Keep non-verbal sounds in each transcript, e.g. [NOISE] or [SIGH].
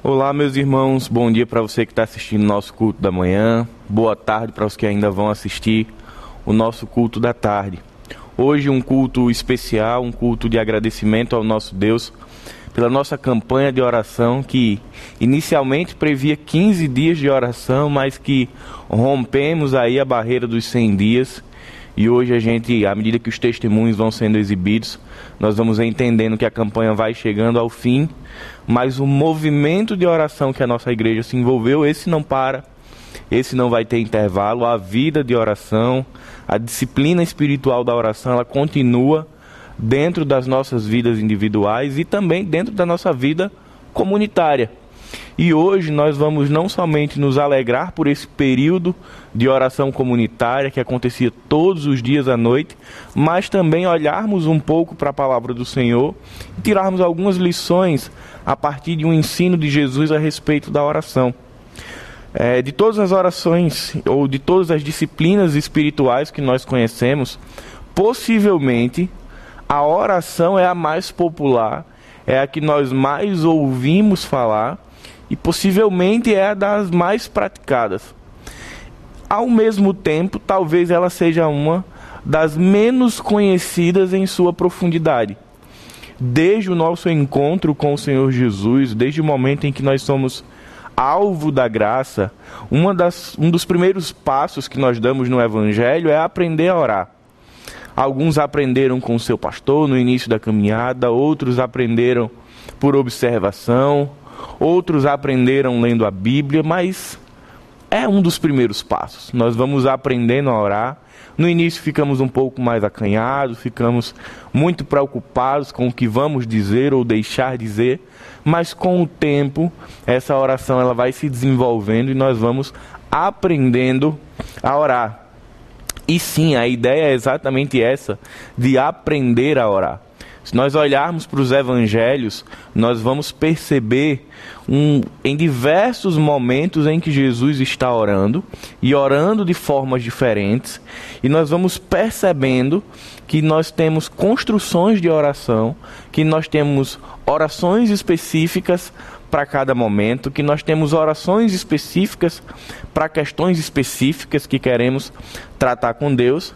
Olá, meus irmãos. Bom dia para você que está assistindo nosso culto da manhã. Boa tarde para os que ainda vão assistir o nosso culto da tarde. Hoje, um culto especial, um culto de agradecimento ao nosso Deus pela nossa campanha de oração que inicialmente previa 15 dias de oração, mas que rompemos aí a barreira dos 100 dias. E hoje a gente, à medida que os testemunhos vão sendo exibidos, nós vamos entendendo que a campanha vai chegando ao fim mas o movimento de oração que a nossa igreja se envolveu, esse não para, esse não vai ter intervalo, a vida de oração, a disciplina espiritual da oração, ela continua dentro das nossas vidas individuais e também dentro da nossa vida comunitária. E hoje nós vamos não somente nos alegrar por esse período de oração comunitária que acontecia todos os dias à noite, mas também olharmos um pouco para a palavra do Senhor e tirarmos algumas lições a partir de um ensino de Jesus a respeito da oração. É, de todas as orações ou de todas as disciplinas espirituais que nós conhecemos, possivelmente a oração é a mais popular, é a que nós mais ouvimos falar e possivelmente é das mais praticadas. Ao mesmo tempo, talvez ela seja uma das menos conhecidas em sua profundidade. Desde o nosso encontro com o Senhor Jesus, desde o momento em que nós somos alvo da graça, uma das, um dos primeiros passos que nós damos no Evangelho é aprender a orar. Alguns aprenderam com o seu pastor no início da caminhada, outros aprenderam por observação, outros aprenderam lendo a Bíblia, mas é um dos primeiros passos. Nós vamos aprendendo a orar. No início ficamos um pouco mais acanhados, ficamos muito preocupados com o que vamos dizer ou deixar dizer, mas com o tempo essa oração ela vai se desenvolvendo e nós vamos aprendendo a orar. E sim, a ideia é exatamente essa, de aprender a orar. Se nós olharmos para os evangelhos, nós vamos perceber um, em diversos momentos em que Jesus está orando e orando de formas diferentes, e nós vamos percebendo que nós temos construções de oração, que nós temos orações específicas para cada momento, que nós temos orações específicas para questões específicas que queremos tratar com Deus,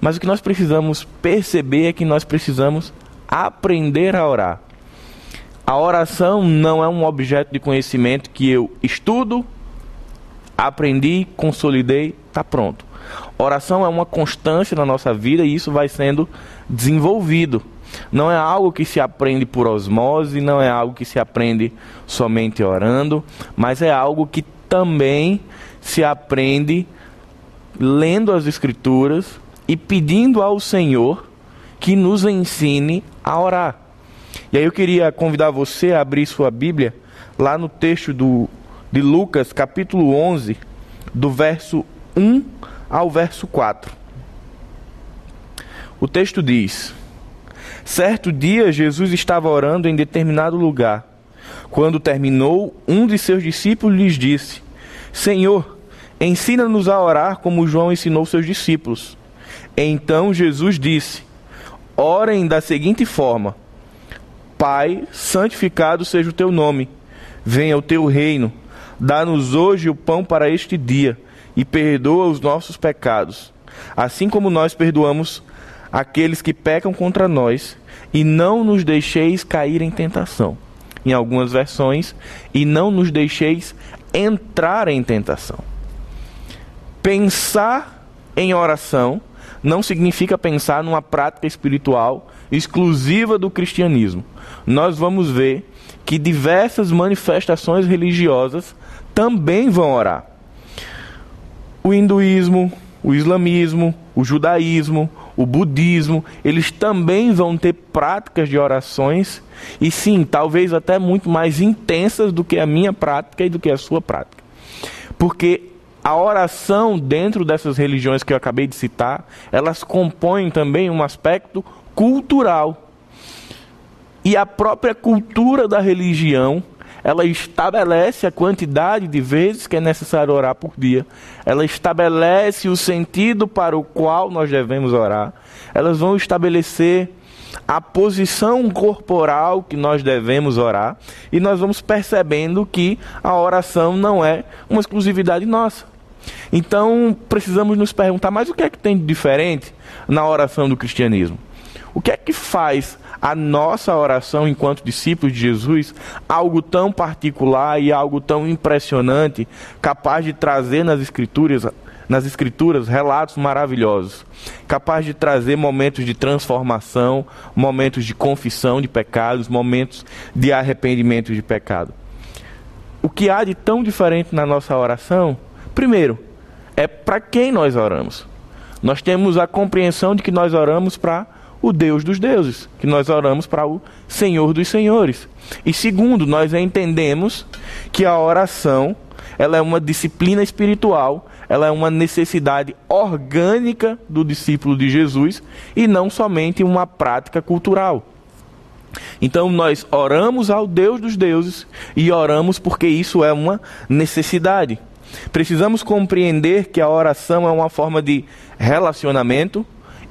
mas o que nós precisamos perceber é que nós precisamos aprender a orar. A oração não é um objeto de conhecimento que eu estudo, aprendi, consolidei, está pronto. Oração é uma constância na nossa vida e isso vai sendo desenvolvido. Não é algo que se aprende por osmose, não é algo que se aprende somente orando, mas é algo que também se aprende lendo as Escrituras e pedindo ao Senhor que nos ensine a orar. E aí eu queria convidar você a abrir sua Bíblia lá no texto do, de Lucas, capítulo 11, do verso 1 ao verso 4. O texto diz: Certo dia Jesus estava orando em determinado lugar. Quando terminou, um de seus discípulos lhes disse: Senhor, ensina-nos a orar como João ensinou seus discípulos. Então Jesus disse: Orem da seguinte forma: Pai, santificado seja o teu nome, venha o teu reino, dá-nos hoje o pão para este dia e perdoa os nossos pecados, assim como nós perdoamos aqueles que pecam contra nós, e não nos deixeis cair em tentação. Em algumas versões, e não nos deixeis entrar em tentação. Pensar em oração não significa pensar numa prática espiritual exclusiva do cristianismo. Nós vamos ver que diversas manifestações religiosas também vão orar. O hinduísmo, o islamismo, o judaísmo, o budismo, eles também vão ter práticas de orações e sim, talvez até muito mais intensas do que a minha prática e do que a sua prática. Porque a oração dentro dessas religiões que eu acabei de citar, elas compõem também um aspecto cultural. E a própria cultura da religião, ela estabelece a quantidade de vezes que é necessário orar por dia. Ela estabelece o sentido para o qual nós devemos orar. Elas vão estabelecer a posição corporal que nós devemos orar e nós vamos percebendo que a oração não é uma exclusividade nossa. Então, precisamos nos perguntar, mas o que é que tem de diferente na oração do cristianismo? O que é que faz a nossa oração enquanto discípulos de Jesus algo tão particular e algo tão impressionante, capaz de trazer nas escrituras nas escrituras relatos maravilhosos, capaz de trazer momentos de transformação, momentos de confissão de pecados, momentos de arrependimento de pecado. O que há de tão diferente na nossa oração? Primeiro, é para quem nós oramos. Nós temos a compreensão de que nós oramos para o Deus dos deuses, que nós oramos para o Senhor dos senhores. E segundo, nós entendemos que a oração, ela é uma disciplina espiritual, ela é uma necessidade orgânica do discípulo de Jesus e não somente uma prática cultural. Então nós oramos ao Deus dos deuses e oramos porque isso é uma necessidade. Precisamos compreender que a oração é uma forma de relacionamento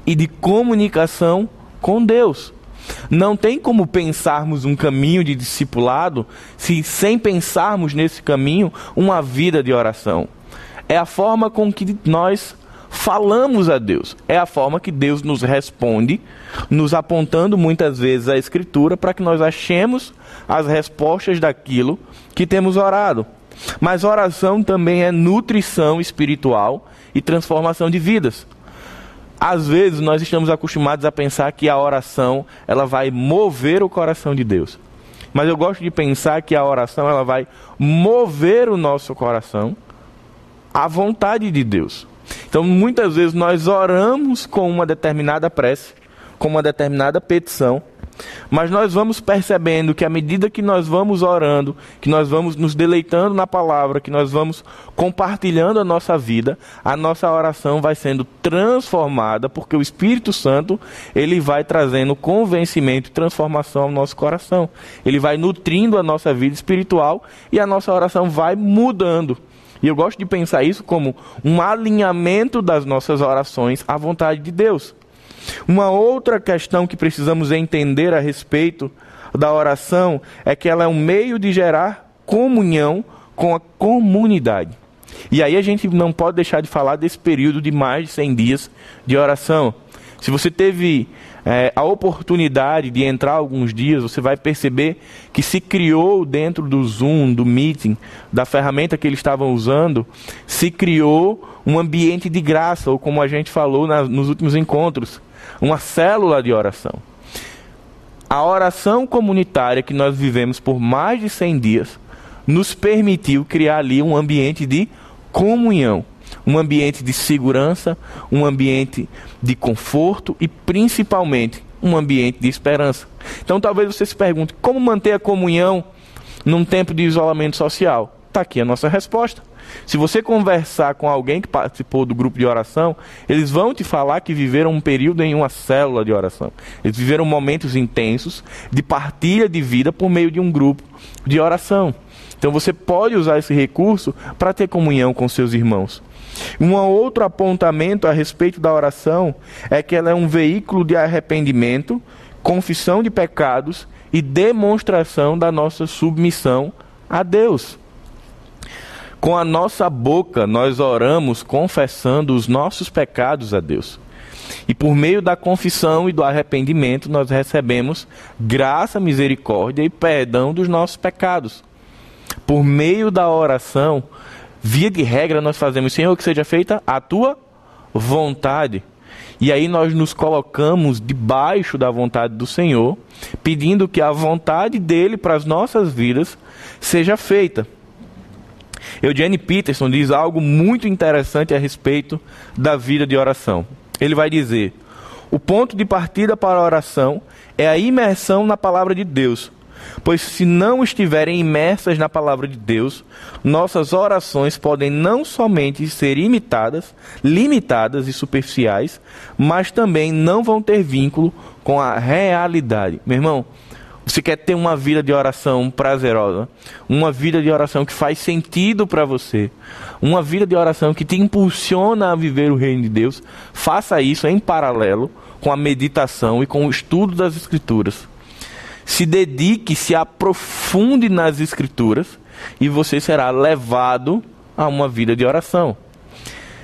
e de comunicação com Deus. Não tem como pensarmos um caminho de discipulado se, sem pensarmos nesse caminho, uma vida de oração. É a forma com que nós falamos a Deus. É a forma que Deus nos responde, nos apontando muitas vezes a Escritura para que nós achemos as respostas daquilo que temos orado. Mas oração também é nutrição espiritual e transformação de vidas. Às vezes nós estamos acostumados a pensar que a oração ela vai mover o coração de Deus. Mas eu gosto de pensar que a oração ela vai mover o nosso coração à vontade de Deus. Então muitas vezes nós oramos com uma determinada prece, com uma determinada petição, mas nós vamos percebendo que à medida que nós vamos orando, que nós vamos nos deleitando na palavra, que nós vamos compartilhando a nossa vida, a nossa oração vai sendo transformada, porque o Espírito Santo, ele vai trazendo convencimento e transformação ao nosso coração. Ele vai nutrindo a nossa vida espiritual e a nossa oração vai mudando. E eu gosto de pensar isso como um alinhamento das nossas orações à vontade de Deus. Uma outra questão que precisamos entender a respeito da oração é que ela é um meio de gerar comunhão com a comunidade. E aí a gente não pode deixar de falar desse período de mais de 100 dias de oração. Se você teve é, a oportunidade de entrar alguns dias, você vai perceber que se criou dentro do Zoom, do Meeting, da ferramenta que eles estavam usando, se criou um ambiente de graça, ou como a gente falou na, nos últimos encontros, uma célula de oração. A oração comunitária que nós vivemos por mais de 100 dias nos permitiu criar ali um ambiente de comunhão, um ambiente de segurança, um ambiente de conforto e principalmente um ambiente de esperança. Então talvez você se pergunte como manter a comunhão num tempo de isolamento social. Está aqui a nossa resposta. Se você conversar com alguém que participou do grupo de oração, eles vão te falar que viveram um período em uma célula de oração. Eles viveram momentos intensos de partilha de vida por meio de um grupo de oração. Então você pode usar esse recurso para ter comunhão com seus irmãos. Um outro apontamento a respeito da oração é que ela é um veículo de arrependimento, confissão de pecados e demonstração da nossa submissão a Deus. Com a nossa boca, nós oramos confessando os nossos pecados a Deus. E por meio da confissão e do arrependimento, nós recebemos graça, misericórdia e perdão dos nossos pecados. Por meio da oração, via de regra, nós fazemos, Senhor, que seja feita a tua vontade. E aí nós nos colocamos debaixo da vontade do Senhor, pedindo que a vontade dele para as nossas vidas seja feita. Eugene Peterson diz algo muito interessante a respeito da vida de oração. Ele vai dizer: o ponto de partida para a oração é a imersão na palavra de Deus. Pois se não estiverem imersas na palavra de Deus, nossas orações podem não somente ser imitadas, limitadas e superficiais, mas também não vão ter vínculo com a realidade. Meu irmão, Você quer ter uma vida de oração prazerosa, uma vida de oração que faz sentido para você, uma vida de oração que te impulsiona a viver o reino de Deus. Faça isso em paralelo com a meditação e com o estudo das Escrituras. Se dedique, se aprofunde nas Escrituras e você será levado a uma vida de oração.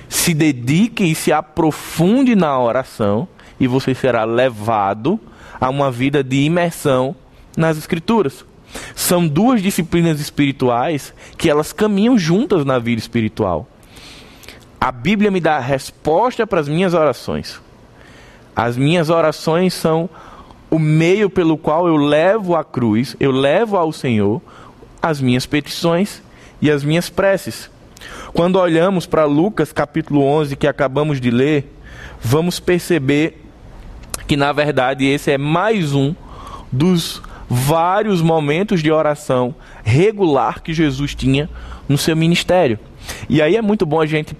Se dedique e se aprofunde na oração e você será levado a uma vida de imersão nas Escrituras. São duas disciplinas espirituais que elas caminham juntas na vida espiritual. A Bíblia me dá a resposta para as minhas orações. As minhas orações são o meio pelo qual eu levo à cruz, eu levo ao Senhor as minhas petições e as minhas preces. Quando olhamos para Lucas capítulo 11 que acabamos de ler, vamos perceber que na verdade esse é mais um dos vários momentos de oração regular que Jesus tinha no seu ministério. E aí é muito bom a gente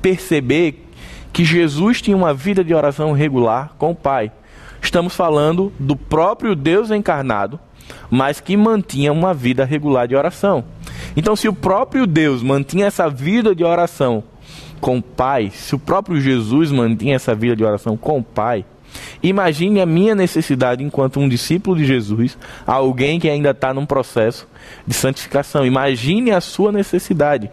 perceber que Jesus tinha uma vida de oração regular com o Pai. Estamos falando do próprio Deus encarnado, mas que mantinha uma vida regular de oração. Então, se o próprio Deus mantinha essa vida de oração com o Pai, se o próprio Jesus mantinha essa vida de oração com o Pai, Imagine a minha necessidade enquanto um discípulo de Jesus, alguém que ainda está num processo de santificação. Imagine a sua necessidade.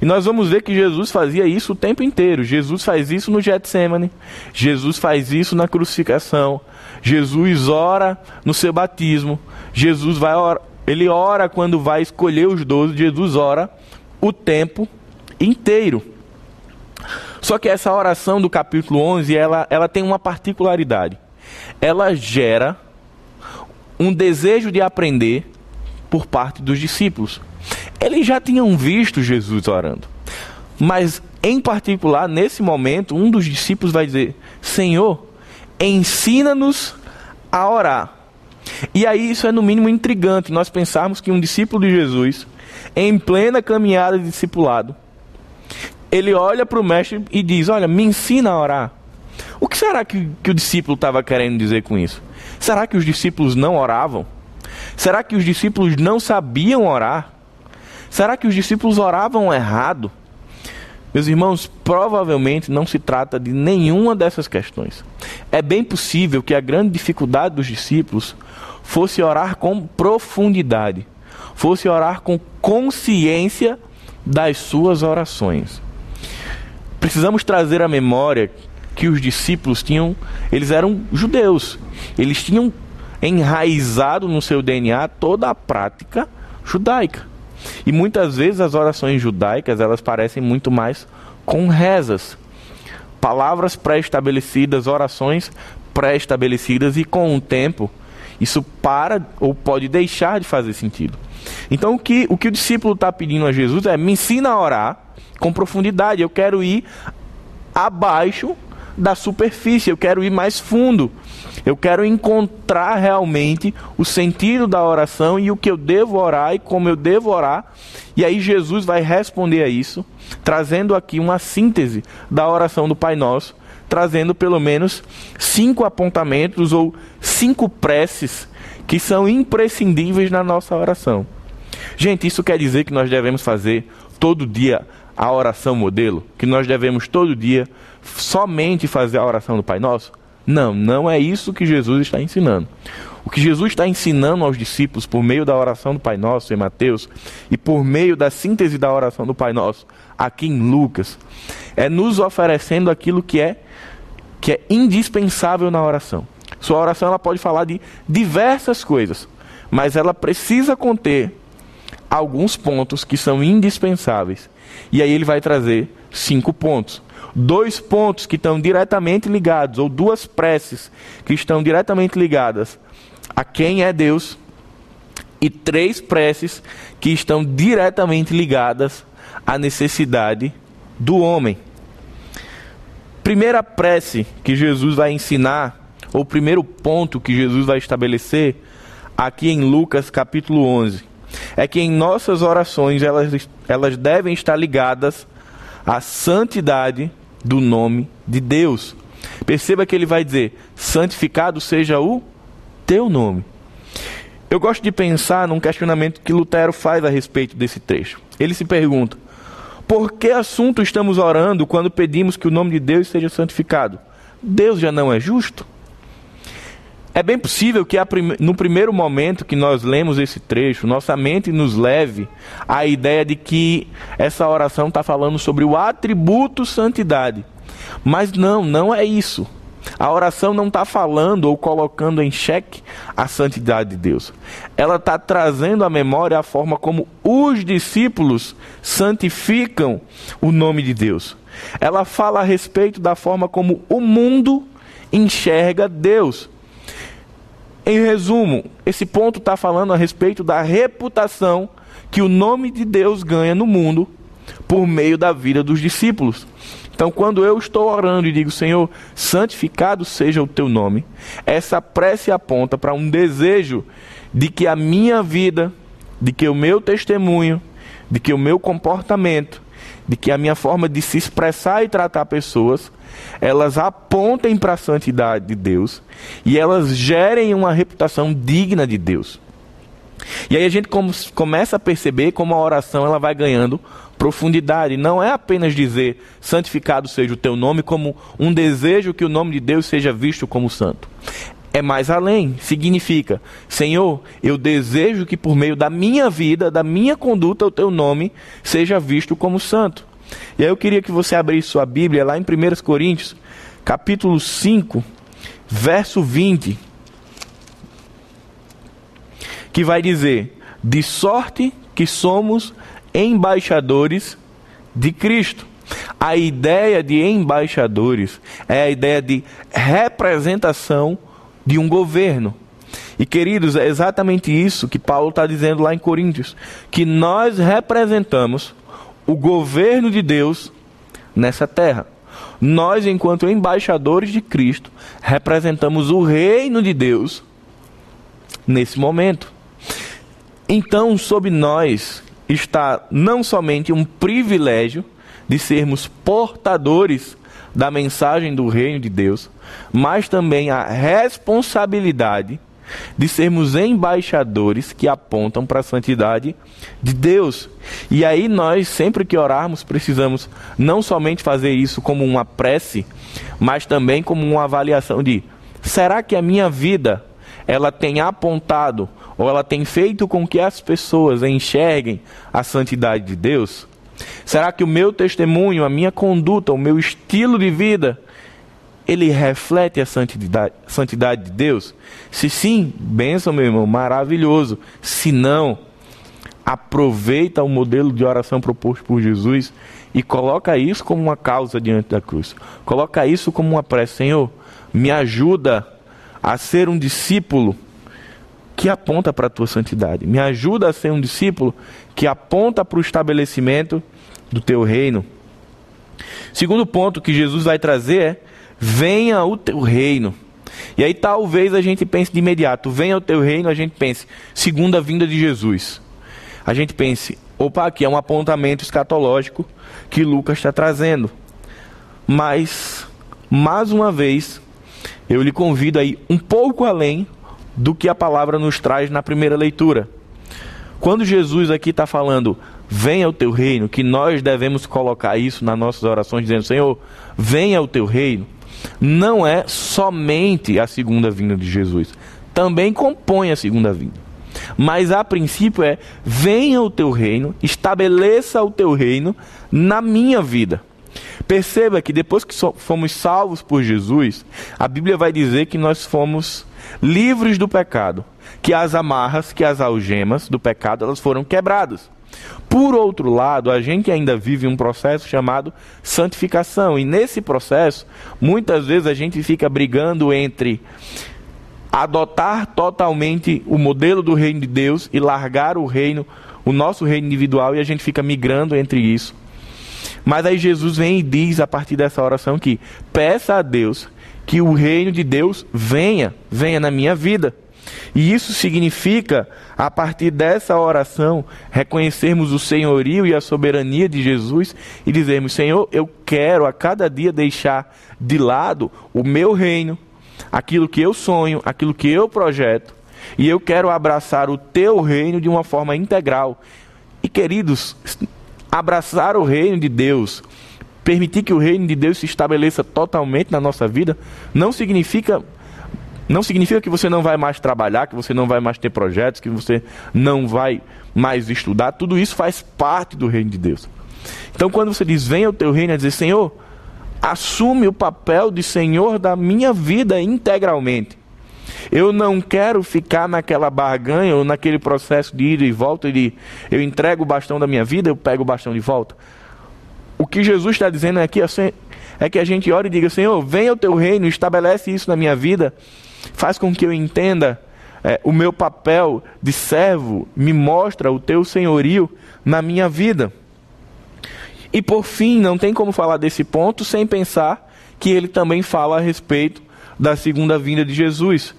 E nós vamos ver que Jesus fazia isso o tempo inteiro. Jesus faz isso no Getsemane. Jesus faz isso na crucificação. Jesus ora no seu batismo. Jesus vai ele ora quando vai escolher os doze. Jesus ora o tempo inteiro. Só que essa oração do capítulo 11, ela, ela tem uma particularidade. Ela gera um desejo de aprender por parte dos discípulos. Eles já tinham visto Jesus orando. Mas, em particular, nesse momento, um dos discípulos vai dizer: Senhor, ensina-nos a orar. E aí isso é no mínimo intrigante, nós pensarmos que um discípulo de Jesus, em plena caminhada de discipulado, ele olha para o mestre e diz: Olha, me ensina a orar. O que será que, que o discípulo estava querendo dizer com isso? Será que os discípulos não oravam? Será que os discípulos não sabiam orar? Será que os discípulos oravam errado? Meus irmãos, provavelmente não se trata de nenhuma dessas questões. É bem possível que a grande dificuldade dos discípulos fosse orar com profundidade, fosse orar com consciência das suas orações precisamos trazer à memória que os discípulos tinham, eles eram judeus. Eles tinham enraizado no seu DNA toda a prática judaica. E muitas vezes as orações judaicas, elas parecem muito mais com rezas. Palavras pré-estabelecidas, orações pré-estabelecidas e com o tempo isso para ou pode deixar de fazer sentido. Então o que o, que o discípulo está pedindo a Jesus é me ensina a orar com profundidade. Eu quero ir abaixo da superfície, eu quero ir mais fundo. Eu quero encontrar realmente o sentido da oração e o que eu devo orar e como eu devo orar. E aí Jesus vai responder a isso, trazendo aqui uma síntese da oração do Pai Nosso, trazendo pelo menos cinco apontamentos ou cinco preces que são imprescindíveis na nossa oração. Gente, isso quer dizer que nós devemos fazer todo dia a oração modelo? Que nós devemos todo dia somente fazer a oração do Pai Nosso? Não, não é isso que Jesus está ensinando. O que Jesus está ensinando aos discípulos por meio da oração do Pai Nosso em Mateus e por meio da síntese da oração do Pai Nosso aqui em Lucas é nos oferecendo aquilo que é que é indispensável na oração. Sua oração ela pode falar de diversas coisas, mas ela precisa conter alguns pontos que são indispensáveis. E aí ele vai trazer cinco pontos. Dois pontos que estão diretamente ligados, ou duas preces que estão diretamente ligadas a quem é Deus, e três preces que estão diretamente ligadas à necessidade do homem. Primeira prece que Jesus vai ensinar, ou primeiro ponto que Jesus vai estabelecer, aqui em Lucas capítulo 11 é que em nossas orações elas, elas devem estar ligadas à santidade do nome de Deus. Perceba que ele vai dizer: santificado seja o teu nome. eu gosto de pensar num questionamento que Lutero faz a respeito desse trecho. Ele se pergunta: por que assunto estamos orando quando pedimos que o nome de Deus seja santificado? Deus já não é justo? É bem possível que no primeiro momento que nós lemos esse trecho, nossa mente nos leve à ideia de que essa oração está falando sobre o atributo santidade. Mas não, não é isso. A oração não está falando ou colocando em xeque a santidade de Deus. Ela está trazendo à memória a forma como os discípulos santificam o nome de Deus. Ela fala a respeito da forma como o mundo enxerga Deus. Em resumo, esse ponto está falando a respeito da reputação que o nome de Deus ganha no mundo por meio da vida dos discípulos. Então, quando eu estou orando e digo, Senhor, santificado seja o teu nome, essa prece aponta para um desejo de que a minha vida, de que o meu testemunho, de que o meu comportamento, de que a minha forma de se expressar e tratar pessoas, elas apontem para a santidade de Deus e elas gerem uma reputação digna de Deus. E aí a gente começa a perceber como a oração ela vai ganhando profundidade. Não é apenas dizer santificado seja o teu nome, como um desejo que o nome de Deus seja visto como santo. É mais além, significa, Senhor, eu desejo que por meio da minha vida, da minha conduta, o teu nome seja visto como santo. E aí eu queria que você abrisse sua Bíblia lá em 1 Coríntios, capítulo 5, verso 20, que vai dizer: De sorte que somos embaixadores de Cristo. A ideia de embaixadores é a ideia de representação de um governo. E queridos, é exatamente isso que Paulo está dizendo lá em Coríntios: que nós representamos o governo de Deus nessa terra. Nós, enquanto embaixadores de Cristo, representamos o reino de Deus nesse momento. Então, sob nós está não somente um privilégio de sermos portadores da mensagem do reino de Deus, mas também a responsabilidade de sermos embaixadores que apontam para a santidade de Deus. E aí nós, sempre que orarmos, precisamos não somente fazer isso como uma prece, mas também como uma avaliação de será que a minha vida ela tem apontado ou ela tem feito com que as pessoas enxerguem a santidade de Deus? Será que o meu testemunho, a minha conduta, o meu estilo de vida, ele reflete a santidade, santidade de Deus? Se sim, benção, meu irmão, maravilhoso. Se não, aproveita o modelo de oração proposto por Jesus e coloca isso como uma causa diante da cruz. Coloca isso como uma prece, Senhor, me ajuda a ser um discípulo que aponta para a tua santidade. Me ajuda a ser um discípulo que aponta para o estabelecimento do teu reino. Segundo ponto que Jesus vai trazer é: venha o teu reino. E aí talvez a gente pense de imediato, venha o teu reino, a gente pense, segunda vinda de Jesus. A gente pense, opa, aqui é um apontamento escatológico que Lucas está trazendo. Mas, mais uma vez, eu lhe convido aí um pouco além do que a palavra nos traz na primeira leitura. Quando Jesus aqui está falando, venha o teu reino, que nós devemos colocar isso nas nossas orações, dizendo, Senhor, venha o teu reino, não é somente a segunda vinda de Jesus, também compõe a segunda vinda. Mas a princípio é: venha o teu reino, estabeleça o teu reino na minha vida. Perceba que depois que fomos salvos por Jesus, a Bíblia vai dizer que nós fomos livres do pecado, que as amarras, que as algemas do pecado, elas foram quebradas. Por outro lado, a gente ainda vive um processo chamado santificação, e nesse processo, muitas vezes a gente fica brigando entre adotar totalmente o modelo do reino de Deus e largar o reino, o nosso reino individual, e a gente fica migrando entre isso. Mas aí Jesus vem e diz a partir dessa oração que peça a Deus que o reino de Deus venha, venha na minha vida. E isso significa, a partir dessa oração, reconhecermos o senhorio e a soberania de Jesus e dizermos: Senhor, eu quero a cada dia deixar de lado o meu reino, aquilo que eu sonho, aquilo que eu projeto, e eu quero abraçar o teu reino de uma forma integral. E queridos, abraçar o reino de Deus, permitir que o reino de Deus se estabeleça totalmente na nossa vida, não significa não significa que você não vai mais trabalhar, que você não vai mais ter projetos, que você não vai mais estudar. Tudo isso faz parte do reino de Deus. Então, quando você diz, venha o teu reino, é dizer, Senhor, assume o papel de Senhor da minha vida integralmente. Eu não quero ficar naquela barganha ou naquele processo de ida e volta de eu entrego o bastão da minha vida, eu pego o bastão de volta. O que Jesus está dizendo aqui é que a gente ore e diga: Senhor, venha o teu reino, estabelece isso na minha vida, faz com que eu entenda é, o meu papel de servo, me mostra o teu senhorio na minha vida. E por fim, não tem como falar desse ponto sem pensar que ele também fala a respeito da segunda vinda de Jesus.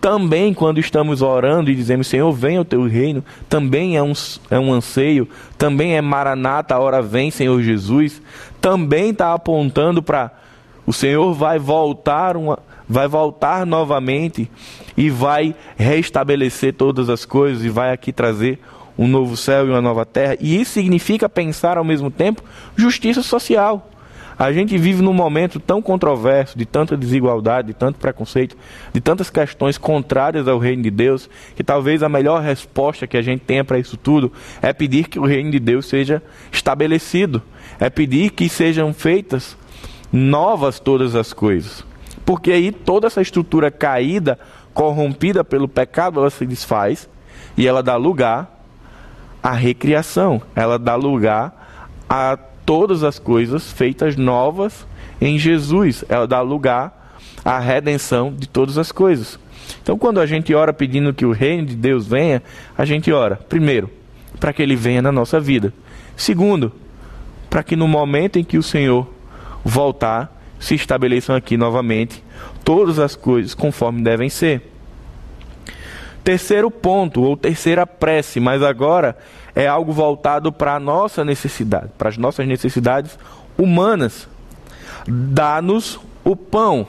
Também, quando estamos orando e dizemos, Senhor, venha o teu reino, também é um, é um anseio, também é maranata, a hora vem, Senhor Jesus, também está apontando para o Senhor vai voltar, uma, vai voltar novamente e vai restabelecer todas as coisas e vai aqui trazer um novo céu e uma nova terra. E isso significa pensar ao mesmo tempo justiça social. A gente vive num momento tão controverso, de tanta desigualdade, de tanto preconceito, de tantas questões contrárias ao reino de Deus, que talvez a melhor resposta que a gente tenha para isso tudo é pedir que o reino de Deus seja estabelecido, é pedir que sejam feitas novas todas as coisas. Porque aí toda essa estrutura caída, corrompida pelo pecado, ela se desfaz e ela dá lugar à recriação, ela dá lugar a todas as coisas feitas novas em Jesus. Ela dá lugar à redenção de todas as coisas. Então, quando a gente ora pedindo que o reino de Deus venha, a gente ora, primeiro, para que ele venha na nossa vida. Segundo, para que no momento em que o Senhor voltar, se estabeleçam aqui novamente todas as coisas conforme devem ser. Terceiro ponto, ou terceira prece, mas agora é algo voltado para a nossa necessidade, para as nossas necessidades humanas. Dá-nos o pão,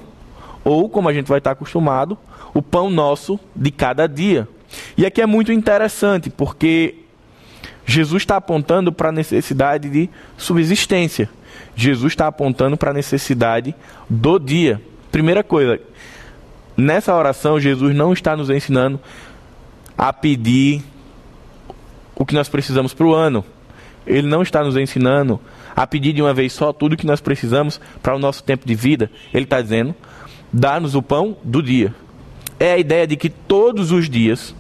ou como a gente vai estar acostumado, o pão nosso de cada dia. E aqui é muito interessante, porque Jesus está apontando para a necessidade de subsistência. Jesus está apontando para a necessidade do dia. Primeira coisa, nessa oração, Jesus não está nos ensinando a pedir o que nós precisamos para o ano. Ele não está nos ensinando a pedir de uma vez só tudo o que nós precisamos para o nosso tempo de vida. Ele está dizendo: dá-nos o pão do dia. É a ideia de que todos os dias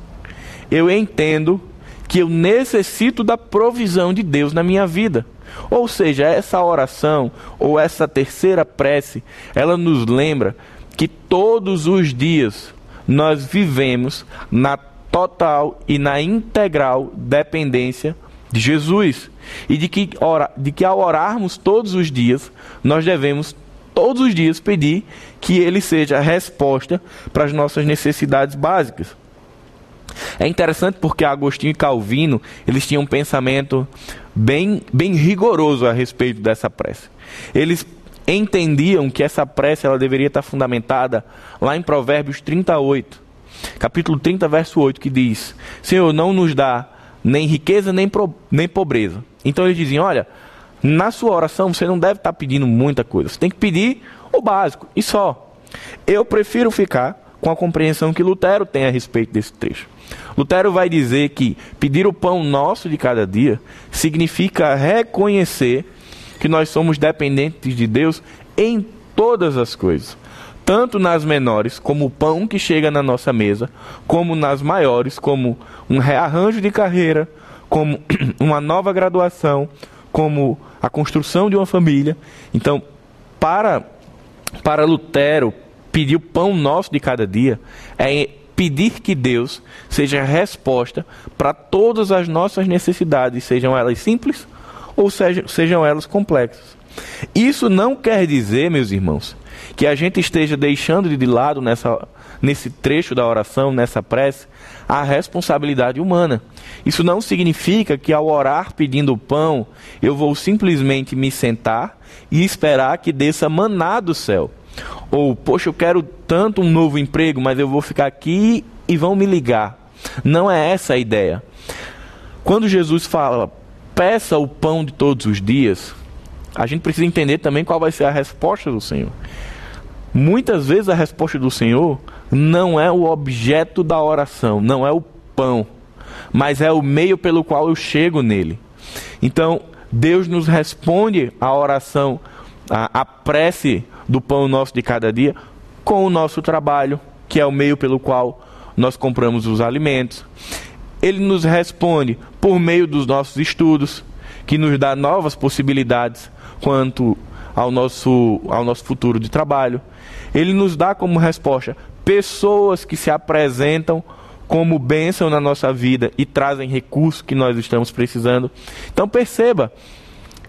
eu entendo que eu necessito da provisão de Deus na minha vida. Ou seja, essa oração ou essa terceira prece, ela nos lembra que todos os dias nós vivemos na total e na integral dependência de Jesus. E de que, ora, de que ao orarmos todos os dias, nós devemos todos os dias pedir que Ele seja a resposta para as nossas necessidades básicas. É interessante porque Agostinho e Calvino, eles tinham um pensamento bem, bem rigoroso a respeito dessa prece. Eles entendiam que essa prece ela deveria estar fundamentada lá em Provérbios 38, capítulo 30, verso 8, que diz: Senhor, não nos dá nem riqueza nem, pro, nem pobreza. Então eles diziam: Olha, na sua oração você não deve estar pedindo muita coisa, você tem que pedir o básico e só. Eu prefiro ficar com a compreensão que Lutero tem a respeito desse trecho. Lutero vai dizer que pedir o pão nosso de cada dia significa reconhecer que nós somos dependentes de Deus em todas as coisas tanto nas menores, como o pão que chega na nossa mesa, como nas maiores, como um rearranjo de carreira, como [CLEARS THROAT] uma nova graduação, como a construção de uma família. Então, para, para Lutero, pedir o pão nosso de cada dia é pedir que Deus seja a resposta para todas as nossas necessidades, sejam elas simples ou sejam, sejam elas complexas. Isso não quer dizer, meus irmãos, que a gente esteja deixando de lado nessa, nesse trecho da oração, nessa prece, a responsabilidade humana. Isso não significa que ao orar pedindo pão, eu vou simplesmente me sentar e esperar que desça maná do céu. Ou, poxa, eu quero tanto um novo emprego, mas eu vou ficar aqui e vão me ligar. Não é essa a ideia. Quando Jesus fala, peça o pão de todos os dias, a gente precisa entender também qual vai ser a resposta do Senhor. Muitas vezes a resposta do Senhor não é o objeto da oração, não é o pão, mas é o meio pelo qual eu chego nele. Então, Deus nos responde a oração, a, a prece do pão nosso de cada dia, com o nosso trabalho, que é o meio pelo qual nós compramos os alimentos. Ele nos responde por meio dos nossos estudos, que nos dá novas possibilidades quanto ao nosso, ao nosso futuro de trabalho. Ele nos dá como resposta pessoas que se apresentam como bênção na nossa vida e trazem recursos que nós estamos precisando. Então perceba,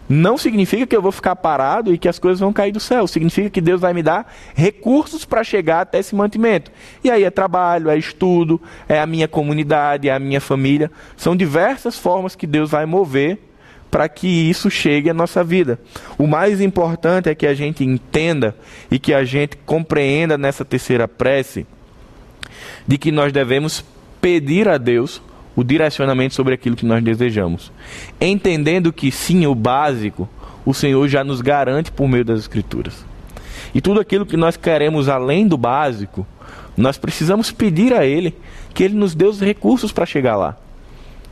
não significa que eu vou ficar parado e que as coisas vão cair do céu. Significa que Deus vai me dar recursos para chegar até esse mantimento. E aí é trabalho, é estudo, é a minha comunidade, é a minha família. São diversas formas que Deus vai mover para que isso chegue à nossa vida. O mais importante é que a gente entenda e que a gente compreenda nessa terceira prece de que nós devemos pedir a Deus o direcionamento sobre aquilo que nós desejamos. Entendendo que sim, o básico, o Senhor já nos garante por meio das Escrituras. E tudo aquilo que nós queremos além do básico, nós precisamos pedir a Ele que Ele nos dê os recursos para chegar lá.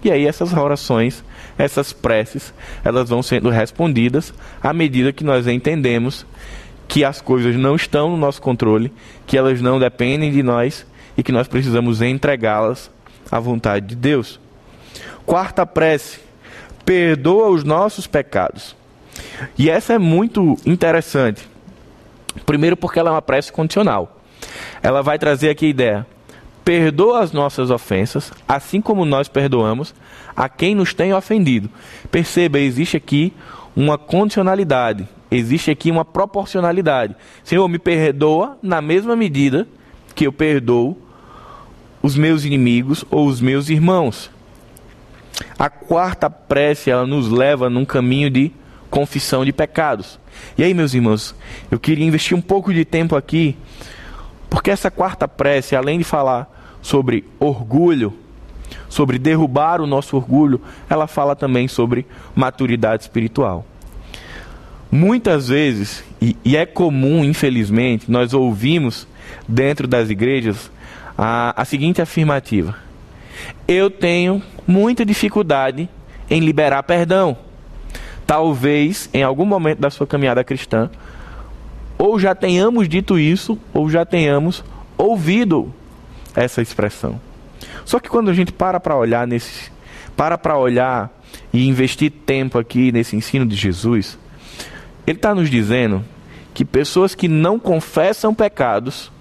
E aí essas orações, essas preces, elas vão sendo respondidas à medida que nós entendemos que as coisas não estão no nosso controle, que elas não dependem de nós e que nós precisamos entregá-las a vontade de Deus. Quarta prece: perdoa os nossos pecados. E essa é muito interessante. Primeiro, porque ela é uma prece condicional. Ela vai trazer aqui a ideia: perdoa as nossas ofensas, assim como nós perdoamos a quem nos tem ofendido. Perceba, existe aqui uma condicionalidade, existe aqui uma proporcionalidade. Senhor, me perdoa na mesma medida que eu perdoo os meus inimigos ou os meus irmãos. A quarta prece, ela nos leva num caminho de confissão de pecados. E aí, meus irmãos, eu queria investir um pouco de tempo aqui, porque essa quarta prece, além de falar sobre orgulho, sobre derrubar o nosso orgulho, ela fala também sobre maturidade espiritual. Muitas vezes, e, é comum, infelizmente, nós ouvimos dentro das igrejas a, a seguinte afirmativa: Eu tenho muita dificuldade em liberar perdão. Talvez em algum momento da sua caminhada cristã, ou já tenhamos dito isso, ou já tenhamos ouvido essa expressão. Só que quando a gente para para olhar nesse, para para olhar e investir tempo aqui nesse ensino de Jesus, ele está nos dizendo que pessoas que não confessam pecados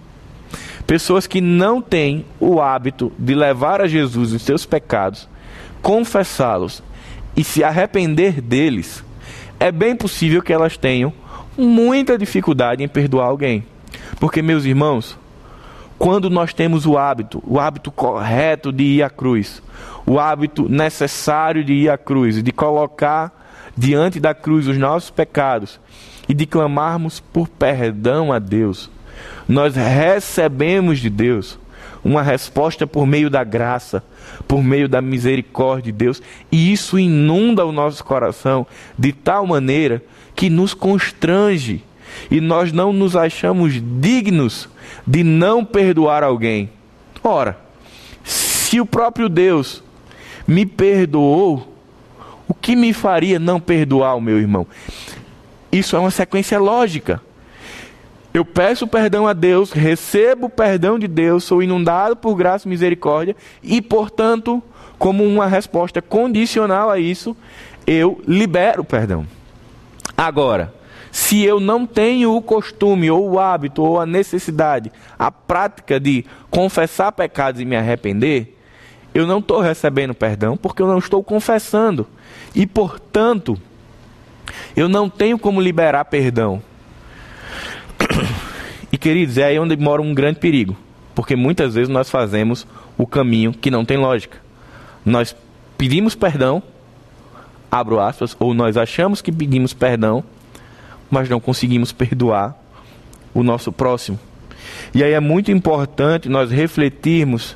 Pessoas que não têm o hábito de levar a Jesus os seus pecados, confessá-los e se arrepender deles, é bem possível que elas tenham muita dificuldade em perdoar alguém. Porque, meus irmãos, quando nós temos o hábito, o hábito correto de ir à cruz, o hábito necessário de ir à cruz, de colocar diante da cruz os nossos pecados e de clamarmos por perdão a Deus, nós recebemos de Deus uma resposta por meio da graça, por meio da misericórdia de Deus, e isso inunda o nosso coração de tal maneira que nos constrange e nós não nos achamos dignos de não perdoar alguém. Ora, se o próprio Deus me perdoou, o que me faria não perdoar o meu irmão? Isso é uma sequência lógica. Eu peço perdão a Deus, recebo o perdão de Deus, sou inundado por graça e misericórdia e, portanto, como uma resposta condicional a isso, eu libero o perdão. Agora, se eu não tenho o costume, ou o hábito, ou a necessidade, a prática de confessar pecados e me arrepender, eu não estou recebendo perdão porque eu não estou confessando. E, portanto, eu não tenho como liberar perdão. Queridos, é aí onde mora um grande perigo, porque muitas vezes nós fazemos o caminho que não tem lógica. Nós pedimos perdão, abro aspas, ou nós achamos que pedimos perdão, mas não conseguimos perdoar o nosso próximo. E aí é muito importante nós refletirmos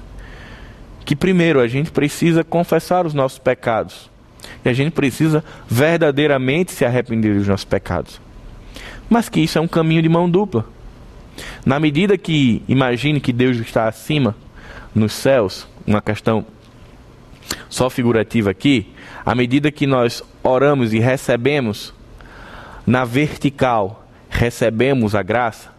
que primeiro a gente precisa confessar os nossos pecados. E a gente precisa verdadeiramente se arrepender dos nossos pecados. Mas que isso é um caminho de mão dupla. Na medida que imagine que Deus está acima, nos céus, uma questão só figurativa aqui, à medida que nós oramos e recebemos na vertical, recebemos a graça,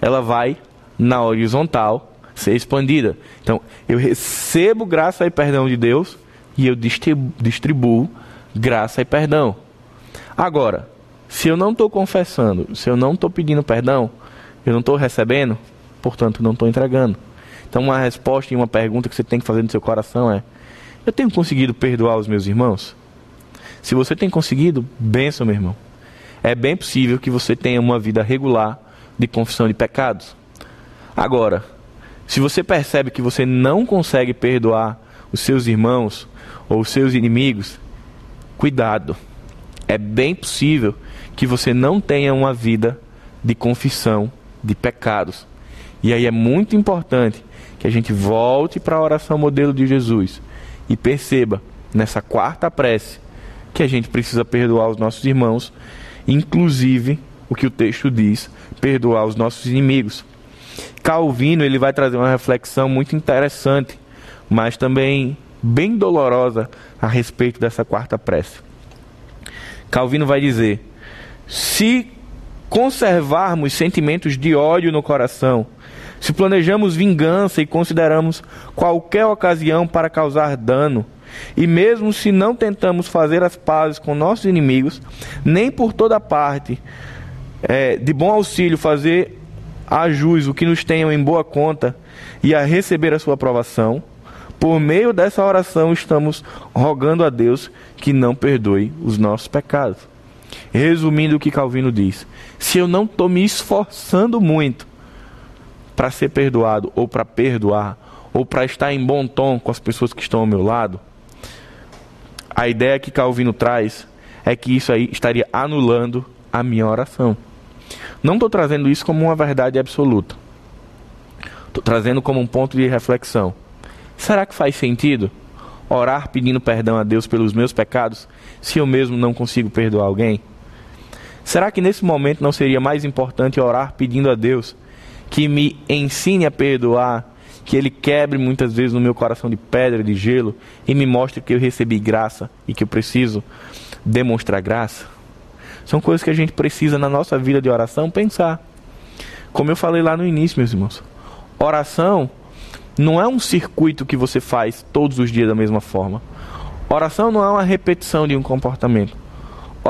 ela vai na horizontal ser expandida. Então, eu recebo graça e perdão de Deus e eu distribuo graça e perdão. Agora, se eu não estou confessando, se eu não estou pedindo perdão, eu não estou recebendo, portanto, não estou entregando. Então, uma resposta e uma pergunta que você tem que fazer no seu coração é: Eu tenho conseguido perdoar os meus irmãos? Se você tem conseguido, benção, meu irmão. É bem possível que você tenha uma vida regular de confissão de pecados. Agora, se você percebe que você não consegue perdoar os seus irmãos ou os seus inimigos, cuidado. É bem possível que você não tenha uma vida de confissão de pecados. E aí é muito importante que a gente volte para a oração modelo de Jesus e perceba nessa quarta prece que a gente precisa perdoar os nossos irmãos, inclusive o que o texto diz, perdoar os nossos inimigos. Calvino ele vai trazer uma reflexão muito interessante, mas também bem dolorosa a respeito dessa quarta prece. Calvino vai dizer: se conservarmos sentimentos de ódio no coração, se planejamos vingança e consideramos qualquer ocasião para causar dano, e mesmo se não tentamos fazer as pazes com nossos inimigos, nem por toda parte, é, de bom auxílio fazer a jus o que nos tenham em boa conta e a receber a sua aprovação, por meio dessa oração estamos rogando a Deus que não perdoe os nossos pecados. Resumindo o que Calvino diz: se eu não estou me esforçando muito para ser perdoado, ou para perdoar, ou para estar em bom tom com as pessoas que estão ao meu lado, a ideia que Calvino traz é que isso aí estaria anulando a minha oração. Não estou trazendo isso como uma verdade absoluta. Estou trazendo como um ponto de reflexão. Será que faz sentido orar pedindo perdão a Deus pelos meus pecados se eu mesmo não consigo perdoar alguém? Será que nesse momento não seria mais importante orar pedindo a Deus que me ensine a perdoar, que Ele quebre muitas vezes no meu coração de pedra, de gelo e me mostre que eu recebi graça e que eu preciso demonstrar graça? São coisas que a gente precisa na nossa vida de oração pensar. Como eu falei lá no início, meus irmãos, oração não é um circuito que você faz todos os dias da mesma forma. Oração não é uma repetição de um comportamento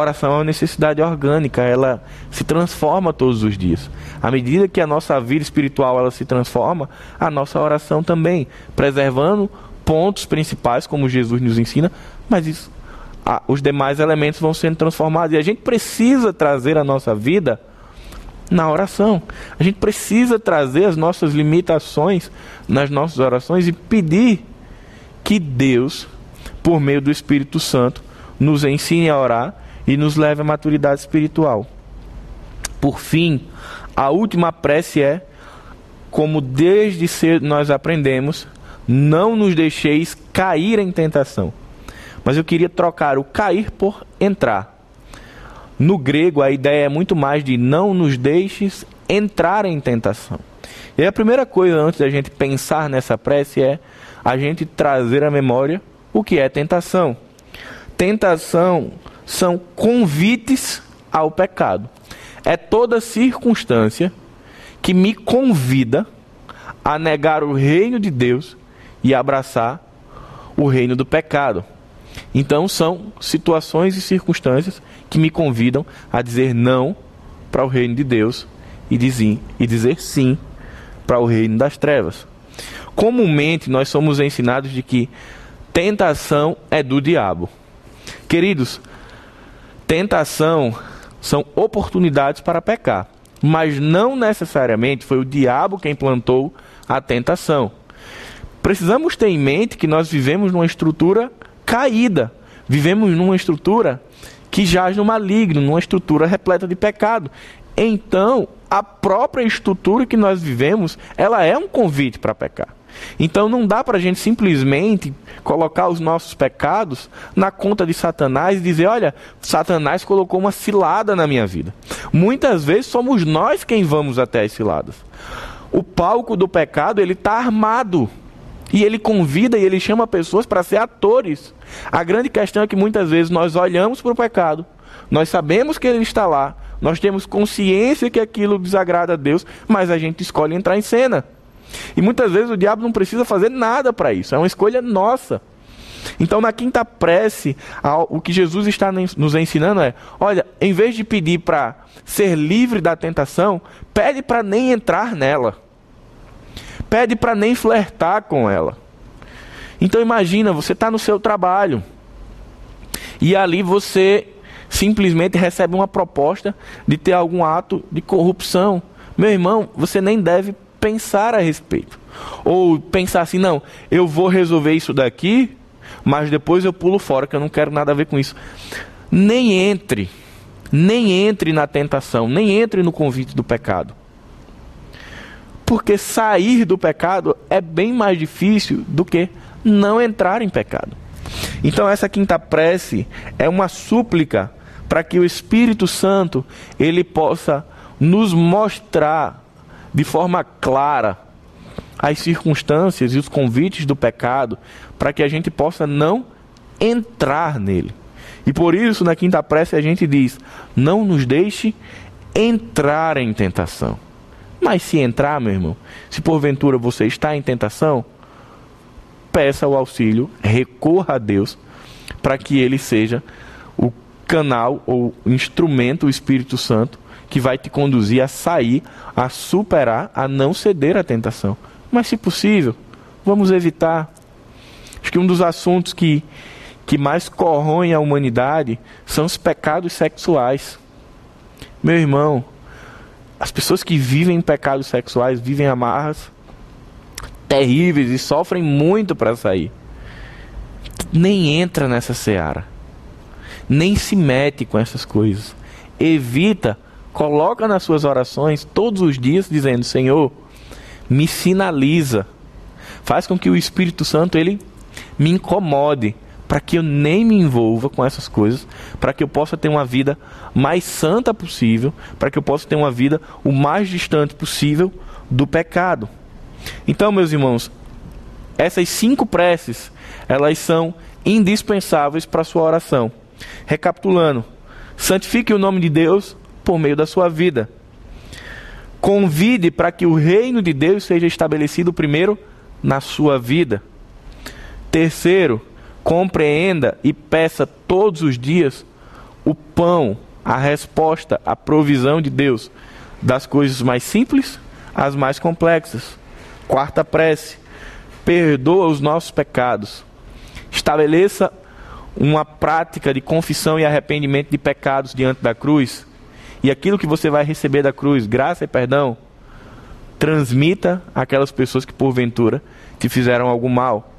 oração é uma necessidade orgânica, ela se transforma todos os dias. À medida que a nossa vida espiritual ela se transforma, a nossa oração também, preservando pontos principais, como Jesus nos ensina, mas isso, ah, os demais elementos vão sendo transformados. E a gente precisa trazer a nossa vida na oração. A gente precisa trazer as nossas limitações nas nossas orações e pedir que Deus, por meio do Espírito Santo, nos ensine a orar e nos leve à maturidade espiritual. Por fim, a última prece é: como desde cedo nós aprendemos, não nos deixeis cair em tentação. Mas eu queria trocar o cair por entrar. No grego, a ideia é muito mais de não nos deixes entrar em tentação. E a primeira coisa antes da gente pensar nessa prece é a gente trazer à memória o que é tentação. Tentação são convites ao pecado. É toda circunstância que me convida a negar o reino de Deus e abraçar o reino do pecado. Então são situações e circunstâncias que me convidam a dizer não para o reino de Deus e dizer, e dizer sim para o reino das trevas. Comumente nós somos ensinados de que tentação é do diabo. Queridos, Tentação são oportunidades para pecar, mas não necessariamente foi o diabo quem plantou a tentação. Precisamos ter em mente que nós vivemos numa estrutura caída, vivemos numa estrutura que jaz no maligno, numa estrutura repleta de pecado. Então, a própria estrutura que nós vivemos, ela é um convite para pecar. Então não dá para a gente simplesmente colocar os nossos pecados na conta de Satanás e dizer: olha, Satanás colocou uma cilada na minha vida. Muitas vezes somos nós quem vamos até as ciladas. O palco do pecado ele está armado e ele convida e ele chama pessoas para ser atores. A grande questão é que muitas vezes nós olhamos para o pecado, nós sabemos que ele está lá, nós temos consciência que aquilo desagrada a Deus, mas a gente escolhe entrar em cena. E muitas vezes o diabo não precisa fazer nada para isso, é uma escolha nossa. Então, na quinta prece, o que Jesus está nos ensinando é: olha, em vez de pedir para ser livre da tentação, pede para nem entrar nela, pede para nem flertar com ela. Então, imagina, você está no seu trabalho e ali você simplesmente recebe uma proposta de ter algum ato de corrupção. Meu irmão, você nem deve pensar a respeito. Ou pensar assim, não, eu vou resolver isso daqui, mas depois eu pulo fora, que eu não quero nada a ver com isso. Nem entre, nem entre na tentação, nem entre no convite do pecado. Porque sair do pecado é bem mais difícil do que não entrar em pecado. Então essa quinta prece é uma súplica para que o Espírito Santo ele possa nos mostrar de forma clara as circunstâncias e os convites do pecado, para que a gente possa não entrar nele. E por isso, na quinta prece, a gente diz: não nos deixe entrar em tentação. Mas se entrar, meu irmão, se porventura você está em tentação, peça o auxílio, recorra a Deus, para que ele seja o canal ou instrumento, o Espírito Santo, que vai te conduzir a sair, a superar, a não ceder à tentação. Mas, se possível, vamos evitar. Acho que um dos assuntos que, que mais corroem a humanidade são os pecados sexuais. Meu irmão, as pessoas que vivem pecados sexuais vivem amarras terríveis e sofrem muito para sair. Nem entra nessa seara. Nem se mete com essas coisas. Evita coloca nas suas orações todos os dias dizendo: Senhor, me sinaliza, faz com que o Espírito Santo ele me incomode, para que eu nem me envolva com essas coisas, para que eu possa ter uma vida mais santa possível, para que eu possa ter uma vida o mais distante possível do pecado. Então, meus irmãos, essas cinco preces, elas são indispensáveis para a sua oração. Recapitulando, santifique o nome de Deus por meio da sua vida. Convide para que o reino de Deus seja estabelecido primeiro na sua vida. Terceiro, compreenda e peça todos os dias o pão, a resposta, a provisão de Deus, das coisas mais simples às mais complexas. Quarta prece: perdoa os nossos pecados. Estabeleça uma prática de confissão e arrependimento de pecados diante da cruz e aquilo que você vai receber da cruz, graça e perdão, transmita àquelas pessoas que porventura te fizeram algo mal.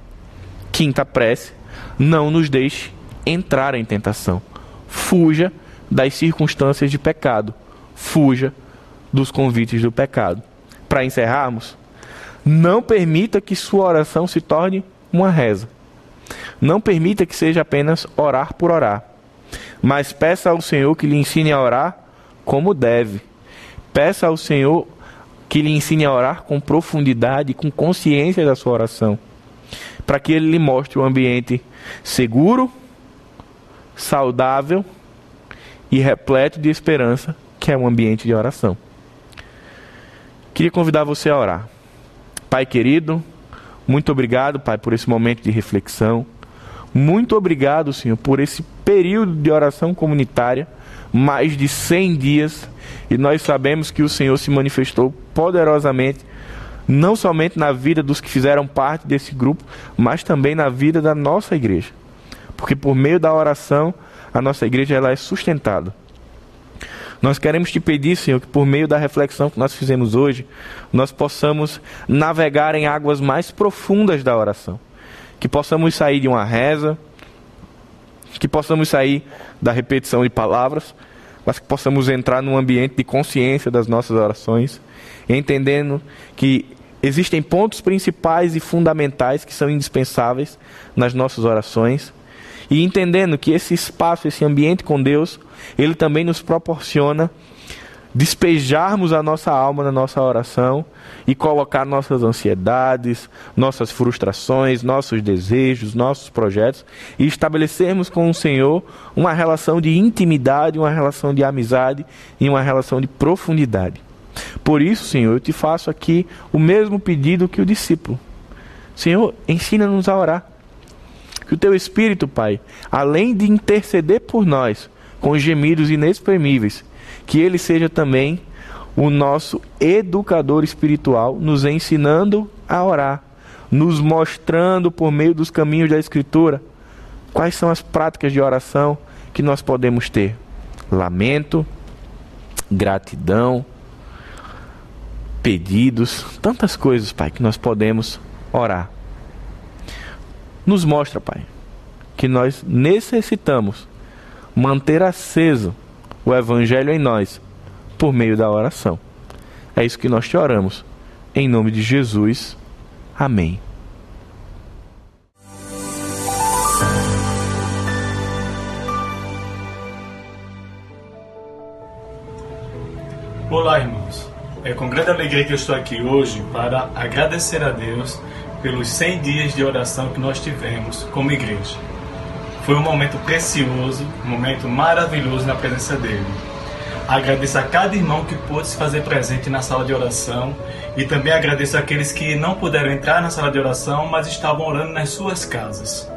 Quinta prece: não nos deixe entrar em tentação. Fuja das circunstâncias de pecado. Fuja dos convites do pecado. Para encerrarmos, não permita que sua oração se torne uma reza. Não permita que seja apenas orar por orar. Mas peça ao Senhor que lhe ensine a orar como deve. Peça ao Senhor que lhe ensine a orar com profundidade, com consciência da sua oração, para que ele lhe mostre um ambiente seguro, saudável e repleto de esperança, que é um ambiente de oração. Queria convidar você a orar. Pai querido, muito obrigado, Pai, por esse momento de reflexão. Muito obrigado, Senhor, por esse período de oração comunitária mais de 100 dias e nós sabemos que o Senhor se manifestou poderosamente, não somente na vida dos que fizeram parte desse grupo, mas também na vida da nossa igreja. Porque por meio da oração, a nossa igreja ela é sustentada. Nós queremos te pedir, Senhor, que por meio da reflexão que nós fizemos hoje, nós possamos navegar em águas mais profundas da oração. Que possamos sair de uma reza, que possamos sair da repetição de palavras, mas que possamos entrar num ambiente de consciência das nossas orações, entendendo que Existem pontos principais e fundamentais que são indispensáveis nas nossas orações. E entendendo que esse espaço, esse ambiente com Deus, ele também nos proporciona despejarmos a nossa alma na nossa oração e colocar nossas ansiedades, nossas frustrações, nossos desejos, nossos projetos e estabelecermos com o Senhor uma relação de intimidade, uma relação de amizade e uma relação de profundidade. Por isso, Senhor, eu te faço aqui o mesmo pedido que o discípulo. Senhor, ensina-nos a orar. Que o teu Espírito, Pai, além de interceder por nós com gemidos inexprimíveis, que ele seja também o nosso educador espiritual, nos ensinando a orar, nos mostrando por meio dos caminhos da Escritura quais são as práticas de oração que nós podemos ter. Lamento, gratidão, pedidos, tantas coisas, Pai, que nós podemos orar. Nos mostra, Pai, que nós necessitamos manter aceso o Evangelho em nós por meio da oração. É isso que nós te oramos. Em nome de Jesus. Amém. Olá, irmãos. É com grande alegria que eu estou aqui hoje para agradecer a Deus pelos 100 dias de oração que nós tivemos como igreja. Foi um momento precioso, um momento maravilhoso na presença dele. Agradeço a cada irmão que pôde se fazer presente na sala de oração e também agradeço aqueles que não puderam entrar na sala de oração, mas estavam orando nas suas casas.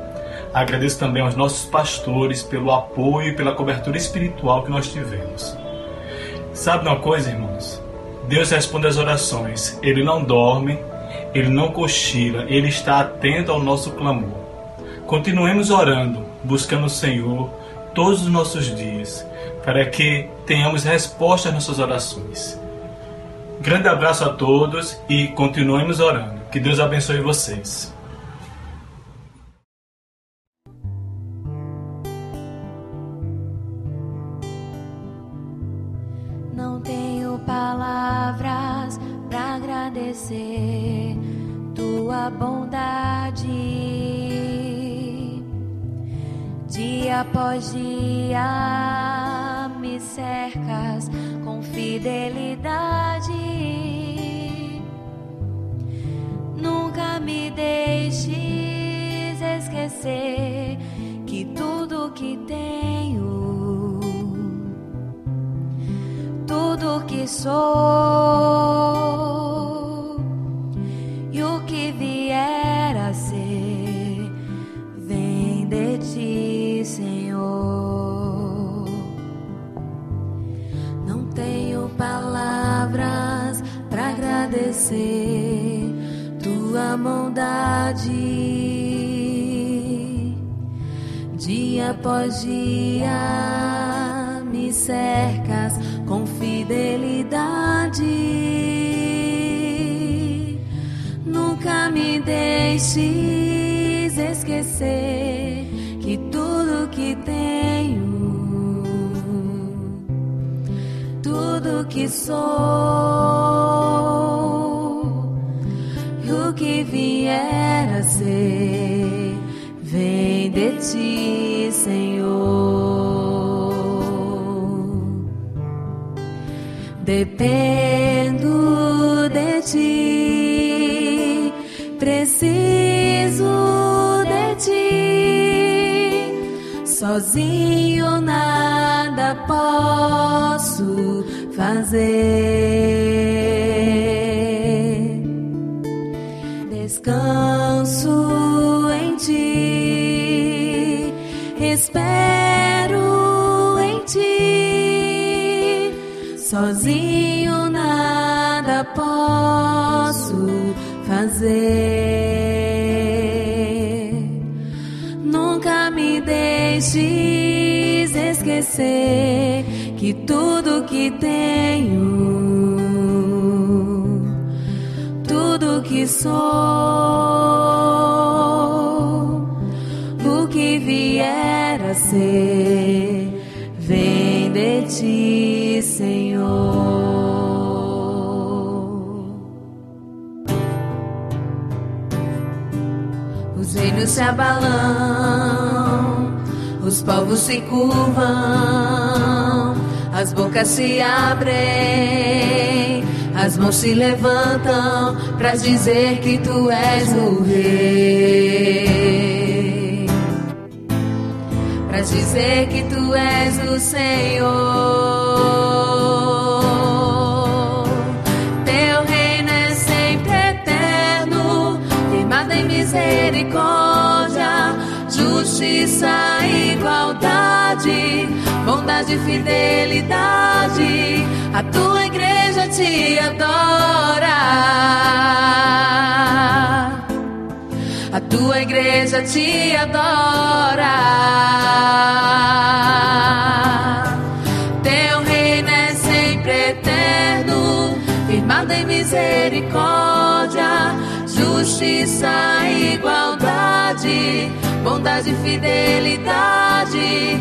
Agradeço também aos nossos pastores pelo apoio e pela cobertura espiritual que nós tivemos. Sabe uma coisa, irmãos? Deus responde às orações. Ele não dorme, ele não cochila, ele está atento ao nosso clamor. Continuemos orando, buscando o Senhor todos os nossos dias, para que tenhamos resposta às nossas orações. Grande abraço a todos e continuemos orando. Que Deus abençoe vocês. Que sou, o que vier a ser, vem de ti, Senhor. Dependo de ti, preciso Sozinho nada posso fazer. Descanso em ti, espero em ti. Sozinho nada posso fazer. deixes esquecer tenho, tudo que sou, o que vier a ser, vem de ti, Senhor. Os reinos se abalam, os povos se curvam, as bocas se abrem, as mãos se levantam para dizer que tu és o rei. Para dizer que tu és o Senhor. misericórdia, justiça, igualdade, bondade e fidelidade. A tua igreja te adora. A tua igreja te adora. Teu reino é sempre eterno, firmado em misericórdia justiça, igualdade, bondade e fidelidade.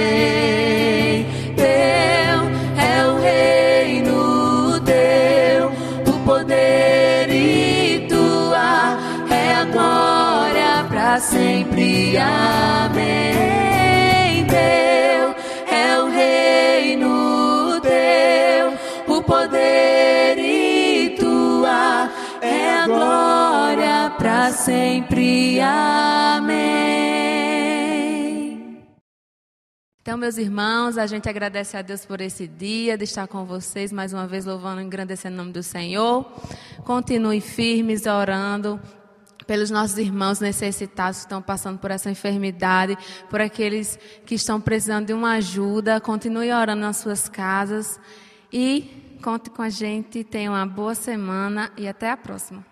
sempre. Amém. Teu é o reino, teu o poder e tua é a glória para sempre. Amém. Então, meus irmãos, a gente agradece a Deus por esse dia, de estar com vocês mais uma vez, louvando e engrandecendo o nome do Senhor. Continue firmes, orando pelos nossos irmãos necessitados que estão passando por essa enfermidade, por aqueles que estão precisando de uma ajuda. Continue orando nas suas casas e conte com a gente. Tenha uma boa semana e até a próxima.